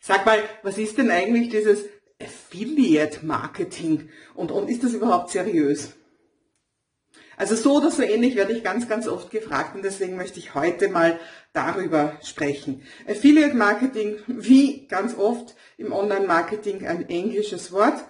Sag mal, was ist denn eigentlich dieses Affiliate Marketing und, und ist das überhaupt seriös? Also so oder so ähnlich werde ich ganz, ganz oft gefragt und deswegen möchte ich heute mal darüber sprechen. Affiliate Marketing, wie ganz oft im Online-Marketing ein englisches Wort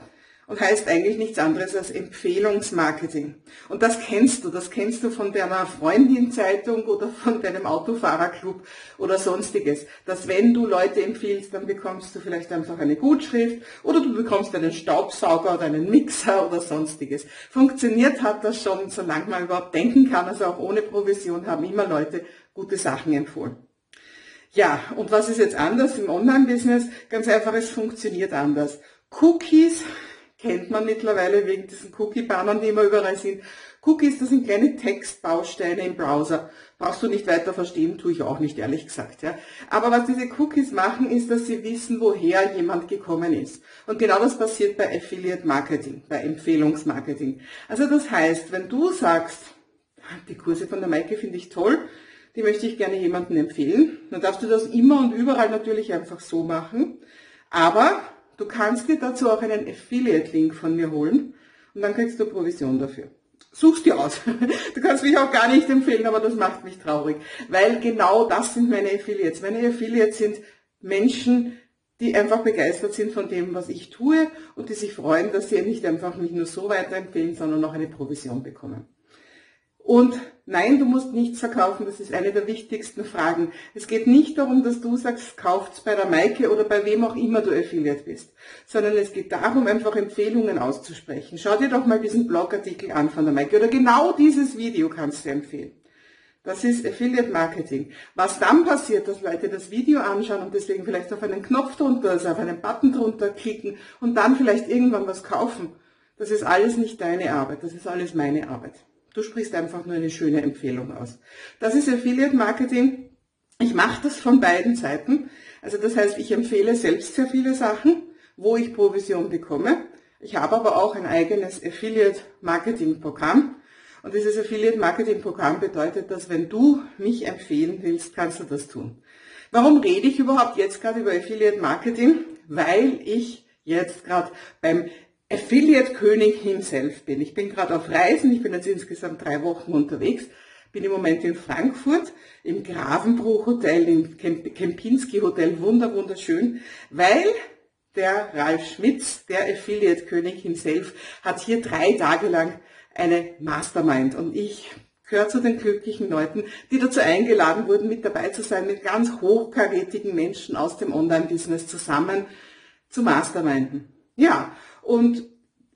und heißt eigentlich nichts anderes als Empfehlungsmarketing. Und das kennst du, das kennst du von deiner Freundin-Zeitung oder von deinem Autofahrerclub oder sonstiges. Dass wenn du Leute empfiehlst, dann bekommst du vielleicht einfach eine Gutschrift oder du bekommst einen Staubsauger oder einen Mixer oder sonstiges. Funktioniert hat das schon, solange man überhaupt denken kann, also auch ohne Provision haben immer Leute gute Sachen empfohlen. Ja, und was ist jetzt anders im Online-Business? Ganz einfach, es funktioniert anders. Cookies kennt man mittlerweile wegen diesen Cookie-Bannern, die immer überall sind. Cookies, das sind kleine Textbausteine im Browser. Brauchst du nicht weiter verstehen, tue ich auch nicht, ehrlich gesagt. Ja. Aber was diese Cookies machen, ist, dass sie wissen, woher jemand gekommen ist. Und genau das passiert bei Affiliate Marketing, bei Empfehlungsmarketing. Also das heißt, wenn du sagst, die Kurse von der Maike finde ich toll, die möchte ich gerne jemandem empfehlen, dann darfst du das immer und überall natürlich einfach so machen. Aber Du kannst dir dazu auch einen Affiliate-Link von mir holen und dann kriegst du Provision dafür. Suchst dir aus. Du kannst mich auch gar nicht empfehlen, aber das macht mich traurig, weil genau das sind meine Affiliates. Meine Affiliates sind Menschen, die einfach begeistert sind von dem, was ich tue und die sich freuen, dass sie nicht einfach mich nur so weiterempfehlen, sondern auch eine Provision bekommen. Und nein, du musst nichts verkaufen, das ist eine der wichtigsten Fragen. Es geht nicht darum, dass du sagst, kauft bei der Maike oder bei wem auch immer du Affiliate bist, sondern es geht darum, einfach Empfehlungen auszusprechen. Schau dir doch mal diesen Blogartikel an von der Maike oder genau dieses Video kannst du empfehlen. Das ist Affiliate Marketing. Was dann passiert, dass Leute das Video anschauen und deswegen vielleicht auf einen Knopf drunter, also auf einen Button drunter klicken und dann vielleicht irgendwann was kaufen, das ist alles nicht deine Arbeit, das ist alles meine Arbeit. Du sprichst einfach nur eine schöne Empfehlung aus. Das ist Affiliate Marketing. Ich mache das von beiden Seiten. Also das heißt, ich empfehle selbst sehr viele Sachen, wo ich Provision bekomme. Ich habe aber auch ein eigenes Affiliate Marketing Programm. Und dieses Affiliate Marketing Programm bedeutet, dass wenn du mich empfehlen willst, kannst du das tun. Warum rede ich überhaupt jetzt gerade über Affiliate Marketing? Weil ich jetzt gerade beim Affiliate-König himself bin. Ich bin gerade auf Reisen, ich bin jetzt insgesamt drei Wochen unterwegs, bin im Moment in Frankfurt, im Gravenbruch Hotel, im Kempinski Hotel, wunder, wunderschön, weil der Ralf Schmitz, der Affiliate-König himself, hat hier drei Tage lang eine Mastermind und ich gehöre zu den glücklichen Leuten, die dazu eingeladen wurden, mit dabei zu sein, mit ganz hochkarätigen Menschen aus dem Online-Business zusammen zu Masterminden. Ja, und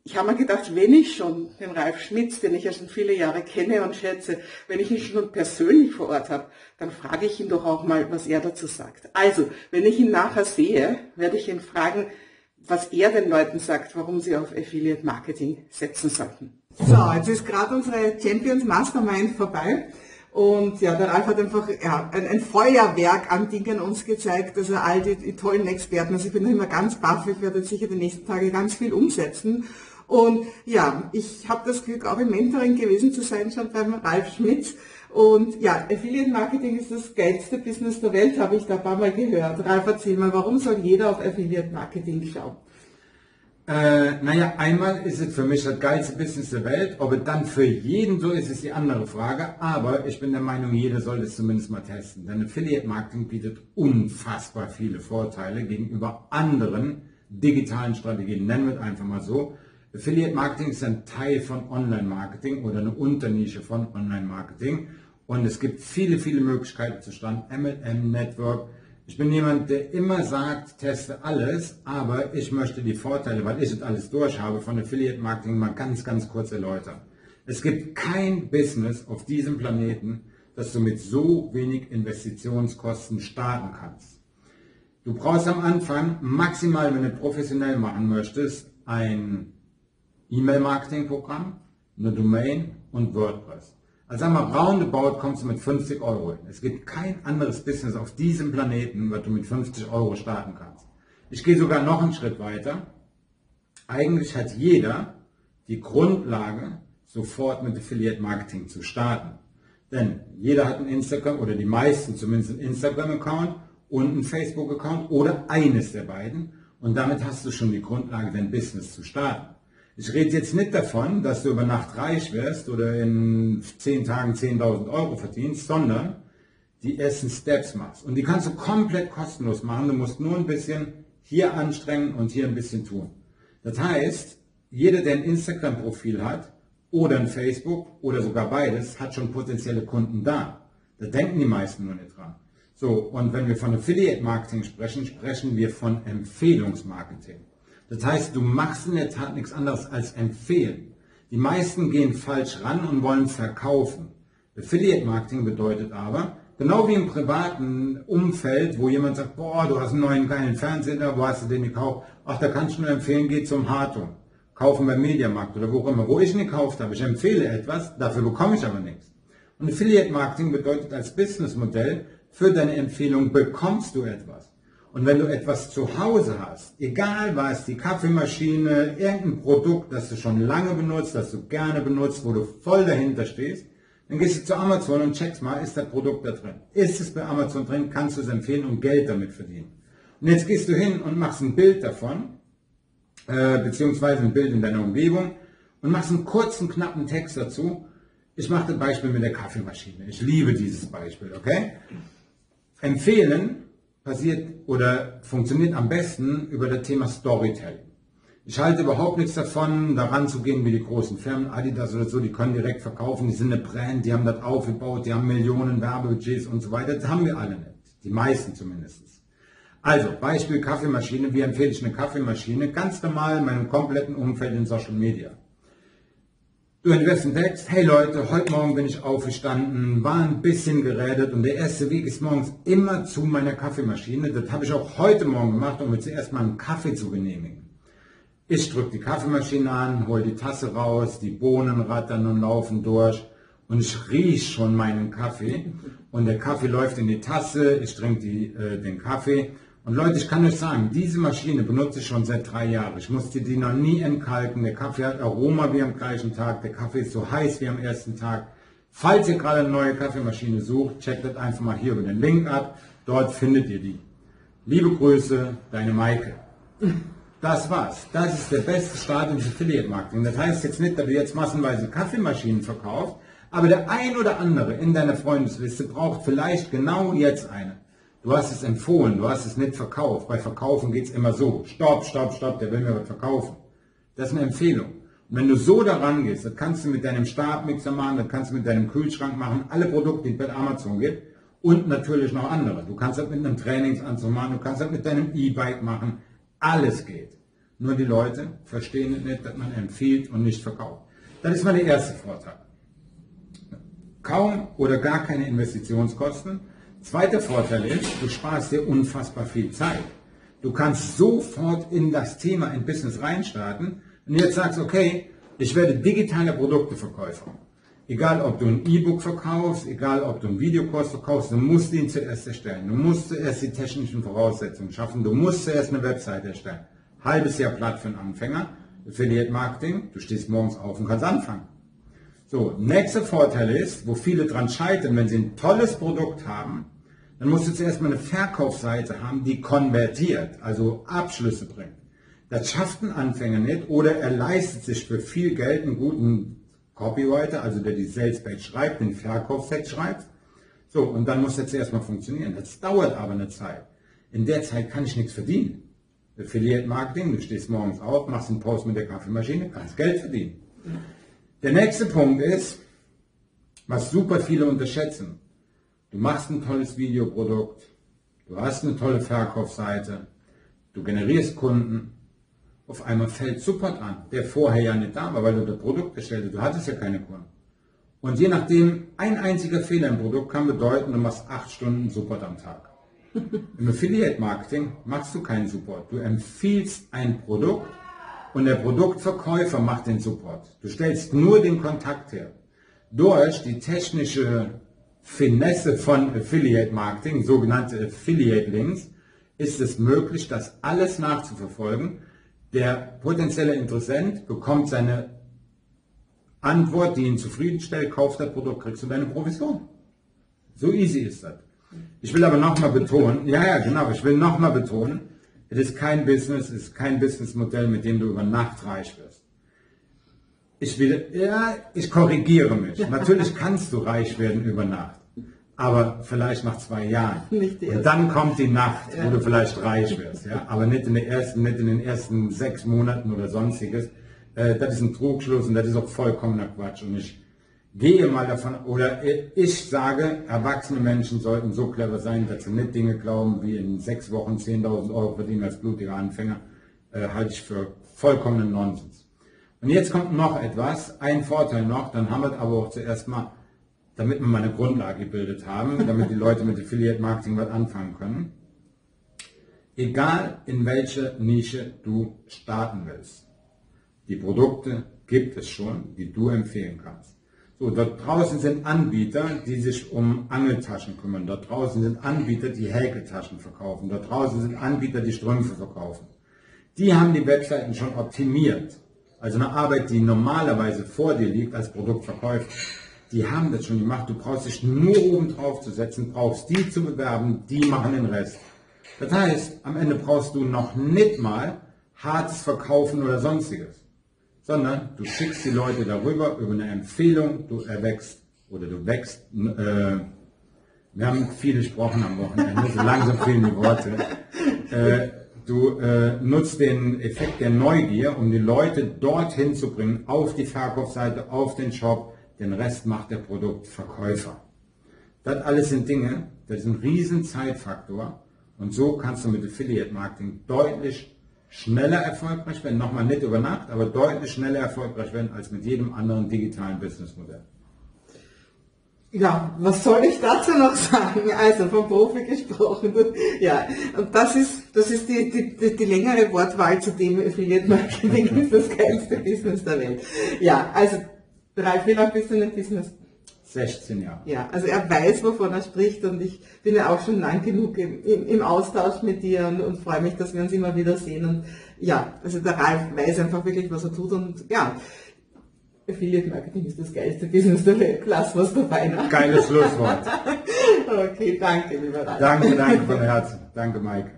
ich habe mir gedacht, wenn ich schon den Ralf Schmitz, den ich ja schon viele Jahre kenne und schätze, wenn ich ihn schon persönlich vor Ort habe, dann frage ich ihn doch auch mal, was er dazu sagt. Also, wenn ich ihn nachher sehe, werde ich ihn fragen, was er den Leuten sagt, warum sie auf Affiliate Marketing setzen sollten. So, jetzt ist gerade unsere Champions Mastermind vorbei. Und ja, der Ralf hat einfach ja, ein, ein, Feuerwerk an Dingen uns gezeigt, also all die, die tollen Experten. Also ich bin immer ganz baff, ich werde sicher die nächsten Tage ganz viel umsetzen. Und ja, ich habe das Glück, auch im Mentoring gewesen zu sein, schon beim Ralf Schmitz. Und ja, Affiliate Marketing ist das geilste Business der Welt, habe ich da ein paar Mal gehört. Ralf, erzähl mal, warum soll jeder auf Affiliate Marketing schauen? Äh, naja, einmal ist es für mich das geilste Business der Welt. Ob es dann für jeden so ist, ist die andere Frage. Aber ich bin der Meinung, jeder sollte es zumindest mal testen. Denn Affiliate Marketing bietet unfassbar viele Vorteile gegenüber anderen digitalen Strategien. Nennen wir es einfach mal so. Affiliate Marketing ist ein Teil von Online Marketing oder eine Unternische von Online Marketing. Und es gibt viele, viele Möglichkeiten zu Stand. MLM, Network, ich bin jemand, der immer sagt, teste alles, aber ich möchte die Vorteile, weil ich es alles durch habe, von Affiliate Marketing mal ganz, ganz kurz erläutern. Es gibt kein Business auf diesem Planeten, das du mit so wenig Investitionskosten starten kannst. Du brauchst am Anfang maximal, wenn du professionell machen möchtest, ein E-Mail-Marketing-Programm, eine Domain und WordPress. Also sagen wir, roundabout kommst du mit 50 Euro hin. Es gibt kein anderes Business auf diesem Planeten, was du mit 50 Euro starten kannst. Ich gehe sogar noch einen Schritt weiter. Eigentlich hat jeder die Grundlage, sofort mit Affiliate Marketing zu starten. Denn jeder hat ein Instagram oder die meisten zumindest ein Instagram-Account und einen Facebook-Account oder eines der beiden. Und damit hast du schon die Grundlage, dein Business zu starten. Ich rede jetzt nicht davon, dass du über Nacht reich wirst oder in 10 Tagen 10.000 Euro verdienst, sondern die ersten Steps machst. Und die kannst du komplett kostenlos machen. Du musst nur ein bisschen hier anstrengen und hier ein bisschen tun. Das heißt, jeder, der ein Instagram-Profil hat oder ein Facebook oder sogar beides, hat schon potenzielle Kunden da. Da denken die meisten nur nicht dran. So, und wenn wir von Affiliate Marketing sprechen, sprechen wir von Empfehlungsmarketing. Das heißt, du machst in der Tat nichts anderes als empfehlen. Die meisten gehen falsch ran und wollen verkaufen. Affiliate Marketing bedeutet aber, Genau wie im privaten Umfeld, wo jemand sagt, boah, du hast einen neuen geilen Fernseher, wo hast du den gekauft? Ach, da kannst du nur empfehlen, geh zum Hartung. Kaufen beim Mediamarkt oder wo auch immer. Wo ich ihn gekauft habe, ich empfehle etwas, dafür bekomme ich aber nichts. Und Affiliate Marketing bedeutet als Businessmodell, für deine Empfehlung bekommst du etwas. Und wenn du etwas zu Hause hast, egal was, die Kaffeemaschine, irgendein Produkt, das du schon lange benutzt, das du gerne benutzt, wo du voll dahinter stehst, dann gehst du zu Amazon und checkst mal, ist das Produkt da drin? Ist es bei Amazon drin? Kannst du es empfehlen und Geld damit verdienen? Und jetzt gehst du hin und machst ein Bild davon, äh, beziehungsweise ein Bild in deiner Umgebung und machst einen kurzen, knappen Text dazu. Ich mache das Beispiel mit der Kaffeemaschine. Ich liebe dieses Beispiel, okay? Empfehlen passiert oder funktioniert am besten über das Thema Storytelling. Ich halte überhaupt nichts davon, daran zu gehen wie die großen Firmen, Adidas oder so, die können direkt verkaufen, die sind eine Brand, die haben das aufgebaut, die haben Millionen Werbebudgets und so weiter. Das haben wir alle nicht. Die meisten zumindest. Also, Beispiel Kaffeemaschine. Wie empfehle ich eine Kaffeemaschine? Ganz normal in meinem kompletten Umfeld in Social Media. Du entwirfst einen Text, hey Leute, heute Morgen bin ich aufgestanden, war ein bisschen geredet und der erste Weg ist morgens immer zu meiner Kaffeemaschine. Das habe ich auch heute Morgen gemacht, um mir zuerst mal einen Kaffee zu genehmigen. Ich drücke die Kaffeemaschine an, hole die Tasse raus, die Bohnen rattern und laufen durch und ich rieche schon meinen Kaffee und der Kaffee läuft in die Tasse, ich trinke äh, den Kaffee und Leute, ich kann euch sagen, diese Maschine benutze ich schon seit drei Jahren. Ich musste die noch nie entkalken. Der Kaffee hat Aroma wie am gleichen Tag. Der Kaffee ist so heiß wie am ersten Tag. Falls ihr gerade eine neue Kaffeemaschine sucht, checkt das einfach mal hier über den Link ab. Dort findet ihr die. Liebe Grüße, deine Maike. Das war's. Das ist der beste Start ins Affiliate Marketing. Das heißt jetzt nicht, dass du jetzt massenweise Kaffeemaschinen verkaufst, aber der ein oder andere in deiner Freundesliste braucht vielleicht genau jetzt eine. Du hast es empfohlen, du hast es nicht verkauft. Bei Verkaufen geht es immer so. Stopp, stopp, stopp, der will mir was verkaufen. Das ist eine Empfehlung. Und wenn du so daran gehst, das kannst du mit deinem Stabmixer machen, das kannst du mit deinem Kühlschrank machen, alle Produkte, die es bei Amazon gibt und natürlich noch andere. Du kannst das mit einem Trainingsanzug machen, du kannst das mit deinem E-Bike machen. Alles geht. Nur die Leute verstehen nicht, dass man empfiehlt und nicht verkauft. Das ist mal der erste Vorteil. Kaum oder gar keine Investitionskosten. Zweiter Vorteil ist, du sparst dir unfassbar viel Zeit. Du kannst sofort in das Thema, in Business reinstarten und jetzt sagst, okay, ich werde digitale Produkteverkäufer. Egal, ob du ein E-Book verkaufst, egal, ob du einen Videokurs verkaufst, du musst ihn zuerst erstellen. Du musst zuerst die technischen Voraussetzungen schaffen. Du musst zuerst eine Webseite erstellen. Halbes Jahr platt für einen Anfänger. Affiliate Marketing, du stehst morgens auf und kannst anfangen. So, nächster Vorteil ist, wo viele dran scheitern, wenn sie ein tolles Produkt haben, dann musst du zuerst mal eine Verkaufsseite haben, die konvertiert, also Abschlüsse bringt. Das schafft ein Anfänger nicht oder er leistet sich für viel Geld einen guten Copywriter, also der die Sales Page schreibt, den Verkaufstext schreibt. So, und dann muss das erstmal funktionieren. Das dauert aber eine Zeit. In der Zeit kann ich nichts verdienen. Affiliate Marketing, du stehst morgens auf, machst einen Post mit der Kaffeemaschine, kannst Geld verdienen. Der nächste Punkt ist, was super viele unterschätzen. Du machst ein tolles Videoprodukt, du hast eine tolle Verkaufsseite, du generierst Kunden, auf einmal fällt Support an, der vorher ja nicht da war, weil du das Produkt bestellt hast. Du hattest ja keine Kunden. Und je nachdem, ein einziger Fehler im Produkt kann bedeuten, du machst acht Stunden Support am Tag. Im Affiliate Marketing machst du keinen Support. Du empfiehlst ein Produkt und der Produktverkäufer macht den Support. Du stellst nur den Kontakt her. Durch die technische Finesse von Affiliate Marketing, sogenannte Affiliate Links, ist es möglich, das alles nachzuverfolgen der potenzielle Interessent bekommt seine Antwort, die ihn zufriedenstellt, kauft das Produkt, kriegst du deine Provision. So easy ist das. Ich will aber nochmal betonen, ja, ja, genau, ich will nochmal betonen, es ist kein Business, es ist kein Businessmodell, mit dem du über Nacht reich wirst. Ich will, ja, ich korrigiere mich. Natürlich kannst du reich werden über Nacht, aber vielleicht nach zwei Jahren. Und dann kommt die Nacht, wo du vielleicht reich wirst, ja, aber nicht in, ersten, nicht in den ersten sechs Monaten oder sonstiges. Äh, das ist ein Trugschluss und das ist auch vollkommener Quatsch. Und ich gehe mal davon, oder ich sage, erwachsene Menschen sollten so clever sein, dass sie nicht Dinge glauben, wie in sechs Wochen 10.000 Euro verdienen als blutiger Anfänger, äh, halte ich für vollkommenen Nonsens. Und jetzt kommt noch etwas, ein Vorteil noch, dann haben wir aber auch zuerst mal, damit wir mal eine Grundlage gebildet haben, damit die Leute mit Affiliate Marketing was anfangen können. Egal in welche Nische du starten willst, die Produkte gibt es schon, die du empfehlen kannst. So, dort draußen sind Anbieter, die sich um Angeltaschen kümmern. Dort draußen sind Anbieter, die Häkeltaschen verkaufen. Dort draußen sind Anbieter, die Strümpfe verkaufen. Die haben die Webseiten schon optimiert. Also eine Arbeit, die normalerweise vor dir liegt als Produktverkäufer. Die haben das schon gemacht. Du brauchst dich nur oben drauf zu setzen, brauchst die zu bewerben, die machen den Rest. Das heißt, am Ende brauchst du noch nicht mal hartes Verkaufen oder sonstiges sondern du schickst die Leute darüber, über eine Empfehlung, du erwächst oder du wächst. Äh, wir haben viel gesprochen am Wochenende, so langsam fehlen die Worte. Äh, du äh, nutzt den Effekt der Neugier, um die Leute dorthin zu bringen, auf die Verkaufsseite, auf den Shop. Den Rest macht der Produktverkäufer. Das alles sind Dinge, das ist ein riesen Zeitfaktor. Und so kannst du mit Affiliate Marketing deutlich schneller erfolgreich werden, nochmal nicht über Nacht, aber deutlich schneller erfolgreich werden als mit jedem anderen digitalen Businessmodell. Ja, was soll ich dazu noch sagen? Also vom Profi gesprochen. Ja, und das ist, das ist die, die, die längere Wortwahl zu dem Affiliate Marketing ist das geilste Business der Welt. Ja, also Ralf, wie lange bist du in dem Business? 16 Jahre. Ja, also er weiß, wovon er spricht und ich bin ja auch schon lang genug im, im, im Austausch mit dir und, und, freue mich, dass wir uns immer wieder sehen. Und ja, also der Ralf weiß einfach wirklich, was er tut und ja, Affiliate Marketing ist das geilste Business der Welt. Klasse, was dabei nach. Geiles Schlusswort. okay, danke, lieber Ralf. Danke, danke von Herzen. Danke, Maike.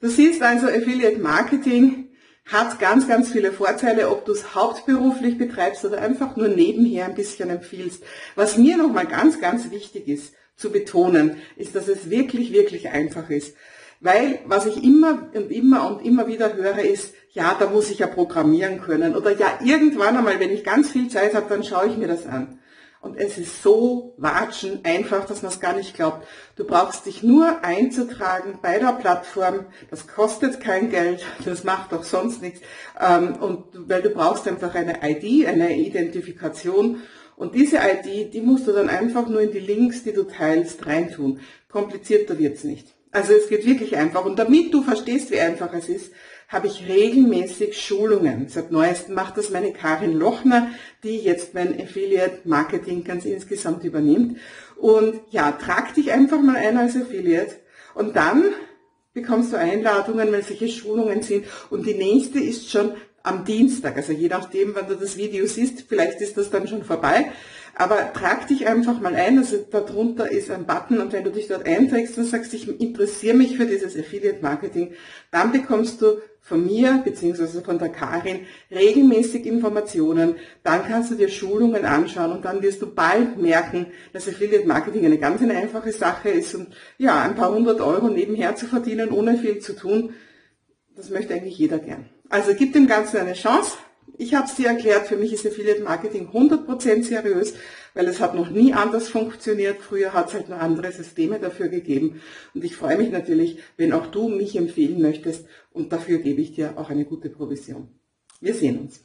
Du siehst also Affiliate Marketing hat ganz, ganz viele Vorteile, ob du es hauptberuflich betreibst oder einfach nur nebenher ein bisschen empfiehlst. Was mir nochmal ganz, ganz wichtig ist zu betonen, ist, dass es wirklich, wirklich einfach ist. Weil was ich immer und immer und immer wieder höre ist, ja, da muss ich ja programmieren können. Oder ja, irgendwann einmal, wenn ich ganz viel Zeit habe, dann schaue ich mir das an. Und es ist so watschen einfach, dass man es gar nicht glaubt. Du brauchst dich nur einzutragen bei der Plattform. Das kostet kein Geld, das macht auch sonst nichts. Ähm, und weil du brauchst einfach eine ID, eine Identifikation. Und diese ID, die musst du dann einfach nur in die Links, die du teilst, reintun. Komplizierter wird's nicht. Also es geht wirklich einfach. Und damit du verstehst, wie einfach es ist, habe ich regelmäßig Schulungen. Seit neuestem macht das meine Karin Lochner, die jetzt mein Affiliate Marketing ganz insgesamt übernimmt. Und ja, trag dich einfach mal ein als Affiliate und dann bekommst du Einladungen, weil solche Schulungen sind. Und die nächste ist schon am Dienstag, also je nachdem, wann du das Video siehst, vielleicht ist das dann schon vorbei. Aber trag dich einfach mal ein, also darunter ist ein Button und wenn du dich dort einträgst und sagst, ich interessiere mich für dieses Affiliate Marketing, dann bekommst du von mir beziehungsweise von der Karin regelmäßig Informationen. Dann kannst du dir Schulungen anschauen und dann wirst du bald merken, dass Affiliate Marketing eine ganz eine einfache Sache ist und ja, ein paar hundert Euro nebenher zu verdienen, ohne viel zu tun, das möchte eigentlich jeder gern. Also gib dem Ganzen eine Chance. Ich habe es dir erklärt, für mich ist Affiliate Marketing 100% seriös, weil es hat noch nie anders funktioniert. Früher hat es halt nur andere Systeme dafür gegeben. Und ich freue mich natürlich, wenn auch du mich empfehlen möchtest und dafür gebe ich dir auch eine gute Provision. Wir sehen uns.